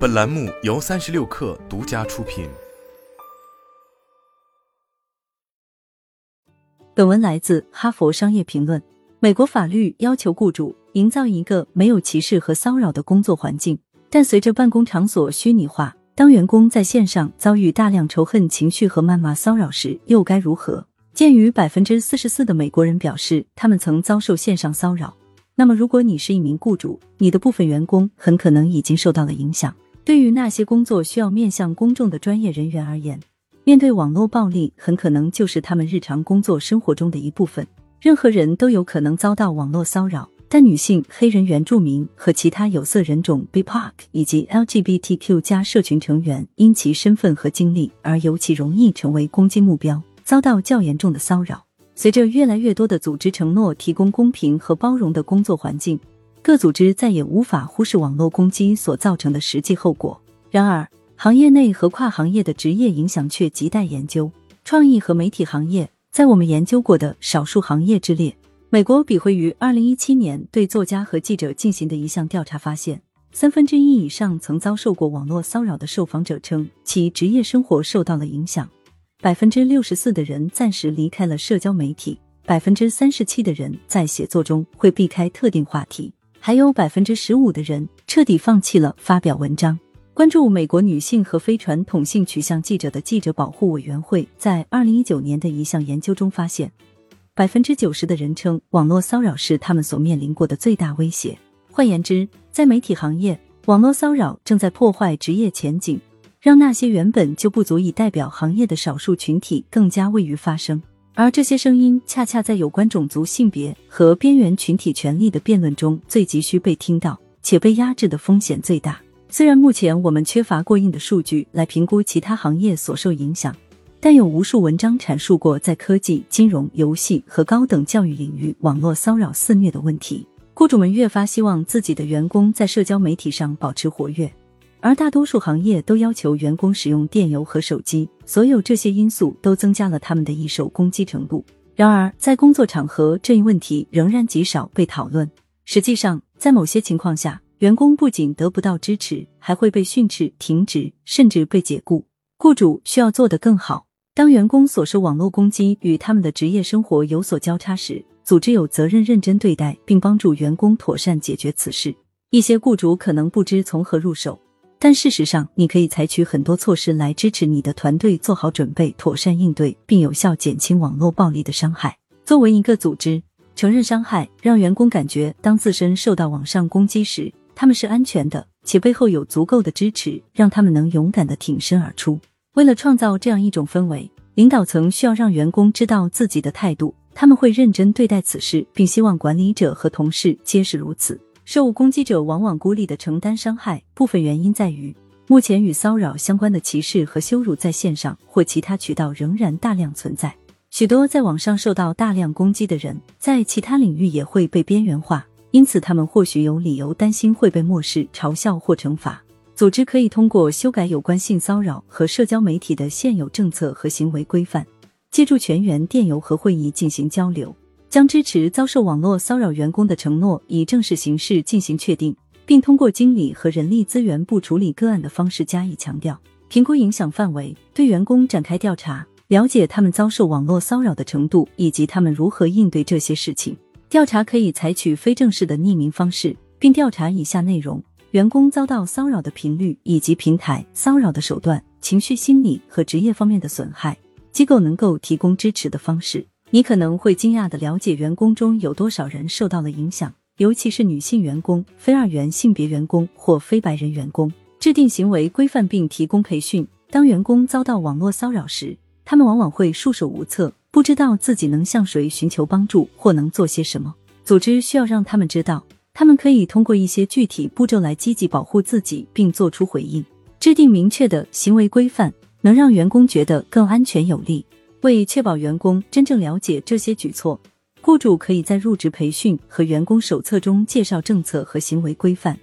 本栏目由三十六氪独家出品。本文来自《哈佛商业评论》。美国法律要求雇主营造一个没有歧视和骚扰的工作环境，但随着办公场所虚拟化，当员工在线上遭遇大量仇恨情绪和谩骂骚扰时，又该如何？鉴于百分之四十四的美国人表示他们曾遭受线上骚扰，那么如果你是一名雇主，你的部分员工很可能已经受到了影响。对于那些工作需要面向公众的专业人员而言，面对网络暴力很可能就是他们日常工作生活中的一部分。任何人都有可能遭到网络骚扰，但女性、黑人、原住民和其他有色人种 （BIPOC） 以及 LGBTQ 加社群成员因其身份和经历而尤其容易成为攻击目标，遭到较严重的骚扰。随着越来越多的组织承诺提供公平和包容的工作环境。各组织再也无法忽视网络攻击所造成的实际后果。然而，行业内和跨行业的职业影响却亟待研究。创意和媒体行业在我们研究过的少数行业之列。美国笔会于二零一七年对作家和记者进行的一项调查发现，三分之一以上曾遭受过网络骚扰的受访者称其职业生活受到了影响。百分之六十四的人暂时离开了社交媒体，百分之三十七的人在写作中会避开特定话题。还有百分之十五的人彻底放弃了发表文章。关注美国女性和非传统性取向记者的记者保护委员会在二零一九年的一项研究中发现，百分之九十的人称网络骚扰是他们所面临过的最大威胁。换言之，在媒体行业，网络骚扰正在破坏职业前景，让那些原本就不足以代表行业的少数群体更加位于发声。而这些声音恰恰在有关种族、性别和边缘群体权利的辩论中最急需被听到，且被压制的风险最大。虽然目前我们缺乏过硬的数据来评估其他行业所受影响，但有无数文章阐述过在科技、金融、游戏和高等教育领域网络骚扰肆虐的问题。雇主们越发希望自己的员工在社交媒体上保持活跃。而大多数行业都要求员工使用电邮和手机，所有这些因素都增加了他们的易受攻击程度。然而，在工作场合，这一问题仍然极少被讨论。实际上，在某些情况下，员工不仅得不到支持，还会被训斥、停职，甚至被解雇。雇主需要做得更好。当员工所受网络攻击与他们的职业生活有所交叉时，组织有责任认真对待，并帮助员工妥善解决此事。一些雇主可能不知从何入手。但事实上，你可以采取很多措施来支持你的团队做好准备、妥善应对，并有效减轻网络暴力的伤害。作为一个组织，承认伤害，让员工感觉当自身受到网上攻击时，他们是安全的，且背后有足够的支持，让他们能勇敢的挺身而出。为了创造这样一种氛围，领导层需要让员工知道自己的态度，他们会认真对待此事，并希望管理者和同事皆是如此。受攻击者往往孤立的承担伤害，部分原因在于目前与骚扰相关的歧视和羞辱在线上或其他渠道仍然大量存在。许多在网上受到大量攻击的人，在其他领域也会被边缘化，因此他们或许有理由担心会被漠视、嘲笑或惩罚。组织可以通过修改有关性骚扰和社交媒体的现有政策和行为规范，借助全员电邮和会议进行交流。将支持遭受网络骚扰员工的承诺以正式形式进行确定，并通过经理和人力资源部处理个案的方式加以强调。评估影响范围，对员工展开调查，了解他们遭受网络骚扰的程度以及他们如何应对这些事情。调查可以采取非正式的匿名方式，并调查以下内容：员工遭到骚扰的频率以及平台骚扰的手段、情绪、心理和职业方面的损害，机构能够提供支持的方式。你可能会惊讶的了解，员工中有多少人受到了影响，尤其是女性员工、非二元性别员工或非白人员工。制定行为规范并提供培训。当员工遭到网络骚扰时，他们往往会束手无策，不知道自己能向谁寻求帮助或能做些什么。组织需要让他们知道，他们可以通过一些具体步骤来积极保护自己，并做出回应。制定明确的行为规范，能让员工觉得更安全有力。为确保员工真正了解这些举措，雇主可以在入职培训和员工手册中介绍政策和行为规范，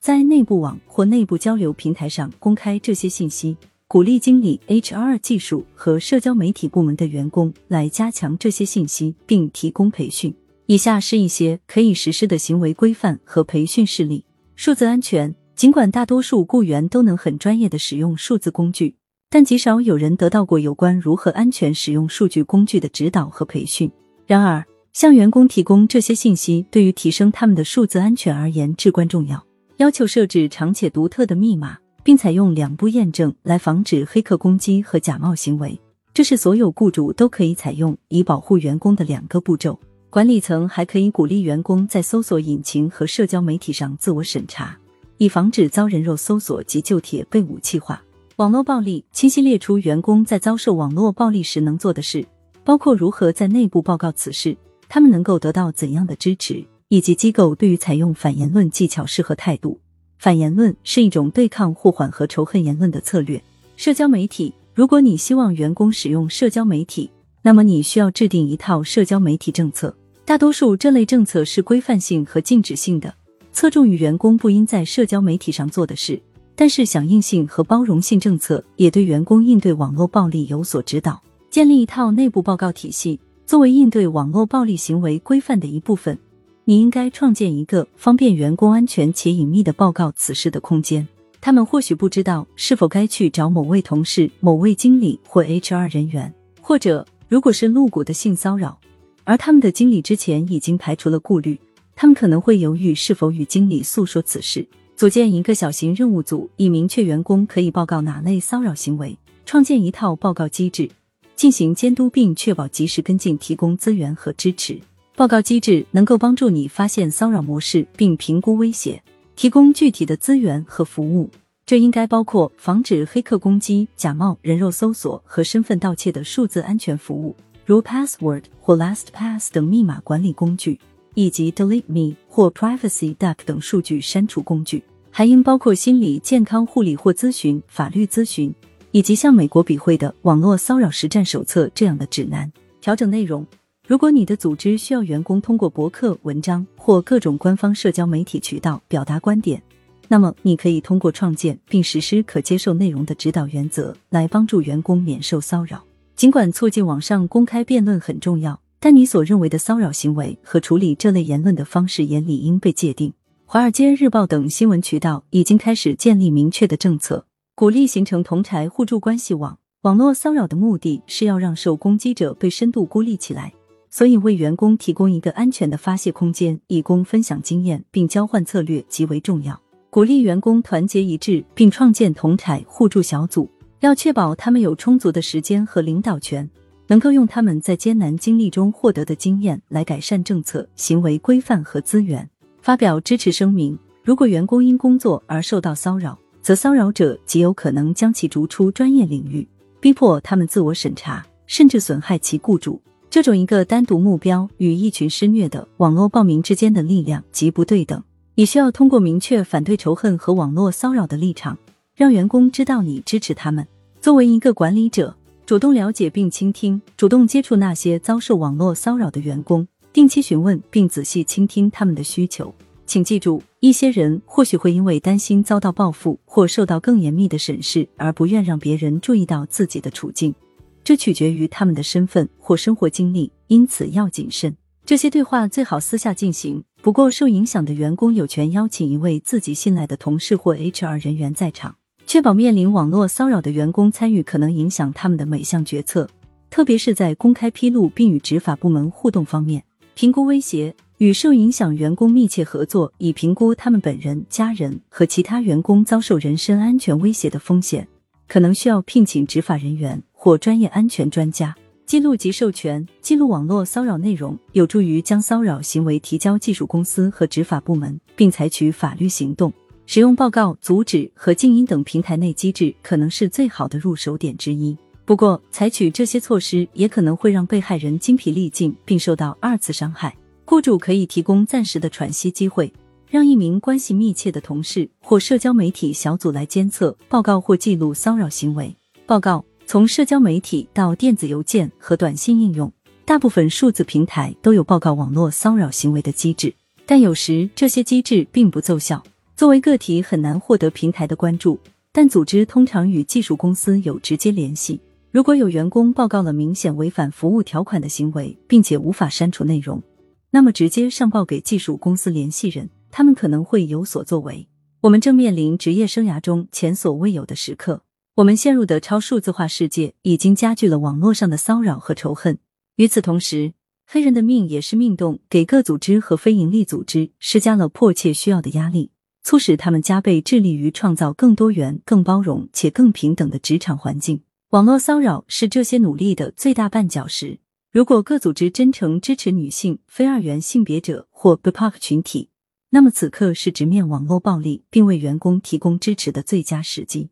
在内部网或内部交流平台上公开这些信息，鼓励经理、HR、技术和社交媒体部门的员工来加强这些信息，并提供培训。以下是一些可以实施的行为规范和培训事例：数字安全。尽管大多数雇员都能很专业的使用数字工具，但极少有人得到过有关如何安全使用数据工具的指导和培训。然而，向员工提供这些信息，对于提升他们的数字安全而言至关重要。要求设置长且独特的密码，并采用两步验证来防止黑客攻击和假冒行为，这是所有雇主都可以采用以保护员工的两个步骤。管理层还可以鼓励员工在搜索引擎和社交媒体上自我审查，以防止遭人肉搜索及旧帖被武器化。网络暴力清晰列出员工在遭受网络暴力时能做的事，包括如何在内部报告此事，他们能够得到怎样的支持，以及机构对于采用反言论技巧适合态度。反言论是一种对抗或缓和仇恨言论的策略。社交媒体，如果你希望员工使用社交媒体，那么你需要制定一套社交媒体政策。大多数这类政策是规范性和禁止性的，侧重于员工不应在社交媒体上做的事。但是响应性和包容性政策也对员工应对网络暴力有所指导。建立一套内部报告体系，作为应对网络暴力行为规范的一部分，你应该创建一个方便员工安全且隐秘的报告此事的空间。他们或许不知道是否该去找某位同事、某位经理或 HR 人员，或者如果是露骨的性骚扰。而他们的经理之前已经排除了顾虑，他们可能会犹豫是否与经理诉说此事。组建一个小型任务组，以明确员工可以报告哪类骚扰行为。创建一套报告机制，进行监督并确保及时跟进，提供资源和支持。报告机制能够帮助你发现骚扰模式并评估威胁，提供具体的资源和服务。这应该包括防止黑客攻击、假冒人肉搜索和身份盗窃的数字安全服务。如 Password 或 LastPass 等密码管理工具，以及 Delete Me 或 Privacy Duck 等数据删除工具，还应包括心理健康护理或咨询、法律咨询，以及像美国笔会的网络骚扰实战手册这样的指南。调整内容：如果你的组织需要员工通过博客、文章或各种官方社交媒体渠道表达观点，那么你可以通过创建并实施可接受内容的指导原则来帮助员工免受骚扰。尽管促进网上公开辩论很重要，但你所认为的骚扰行为和处理这类言论的方式也理应被界定。华尔街日报等新闻渠道已经开始建立明确的政策，鼓励形成同柴互助关系网。网络骚扰的目的是要让受攻击者被深度孤立起来，所以为员工提供一个安全的发泄空间，以供分享经验并交换策略极为重要。鼓励员工团结一致，并创建同柴互助小组。要确保他们有充足的时间和领导权，能够用他们在艰难经历中获得的经验来改善政策、行为规范和资源。发表支持声明：如果员工因工作而受到骚扰，则骚扰者极有可能将其逐出专业领域，逼迫他们自我审查，甚至损害其雇主。这种一个单独目标与一群施虐的网络暴民之间的力量极不对等。你需要通过明确反对仇恨和网络骚扰的立场。让员工知道你支持他们。作为一个管理者，主动了解并倾听，主动接触那些遭受网络骚扰的员工，定期询问并仔细倾听他们的需求。请记住，一些人或许会因为担心遭到报复或受到更严密的审视，而不愿让别人注意到自己的处境。这取决于他们的身份或生活经历，因此要谨慎。这些对话最好私下进行。不过，受影响的员工有权邀请一位自己信赖的同事或 HR 人员在场。确保面临网络骚扰的员工参与可能影响他们的每项决策，特别是在公开披露并与执法部门互动方面。评估威胁与受影响员工密切合作，以评估他们本人、家人和其他员工遭受人身安全威胁的风险。可能需要聘请执法人员或专业安全专家。记录及授权记录网络骚扰内容，有助于将骚扰行为提交技术公司和执法部门，并采取法律行动。使用报告、阻止和静音等平台内机制可能是最好的入手点之一。不过，采取这些措施也可能会让被害人精疲力尽，并受到二次伤害。雇主可以提供暂时的喘息机会，让一名关系密切的同事或社交媒体小组来监测、报告或记录骚扰行为。报告从社交媒体到电子邮件和短信应用，大部分数字平台都有报告网络骚扰行为的机制，但有时这些机制并不奏效。作为个体很难获得平台的关注，但组织通常与技术公司有直接联系。如果有员工报告了明显违反服务条款的行为，并且无法删除内容，那么直接上报给技术公司联系人，他们可能会有所作为。我们正面临职业生涯中前所未有的时刻。我们陷入的超数字化世界已经加剧了网络上的骚扰和仇恨。与此同时，黑人的命也是命动，给各组织和非营利组织施加了迫切需要的压力，促使他们加倍致力于创造更多元、更包容且更平等的职场环境。网络骚扰是这些努力的最大绊脚石。如果各组织真诚支持女性、非二元性别者或 BIPOC 群体，那么此刻是直面网络暴力并为员工提供支持的最佳时机。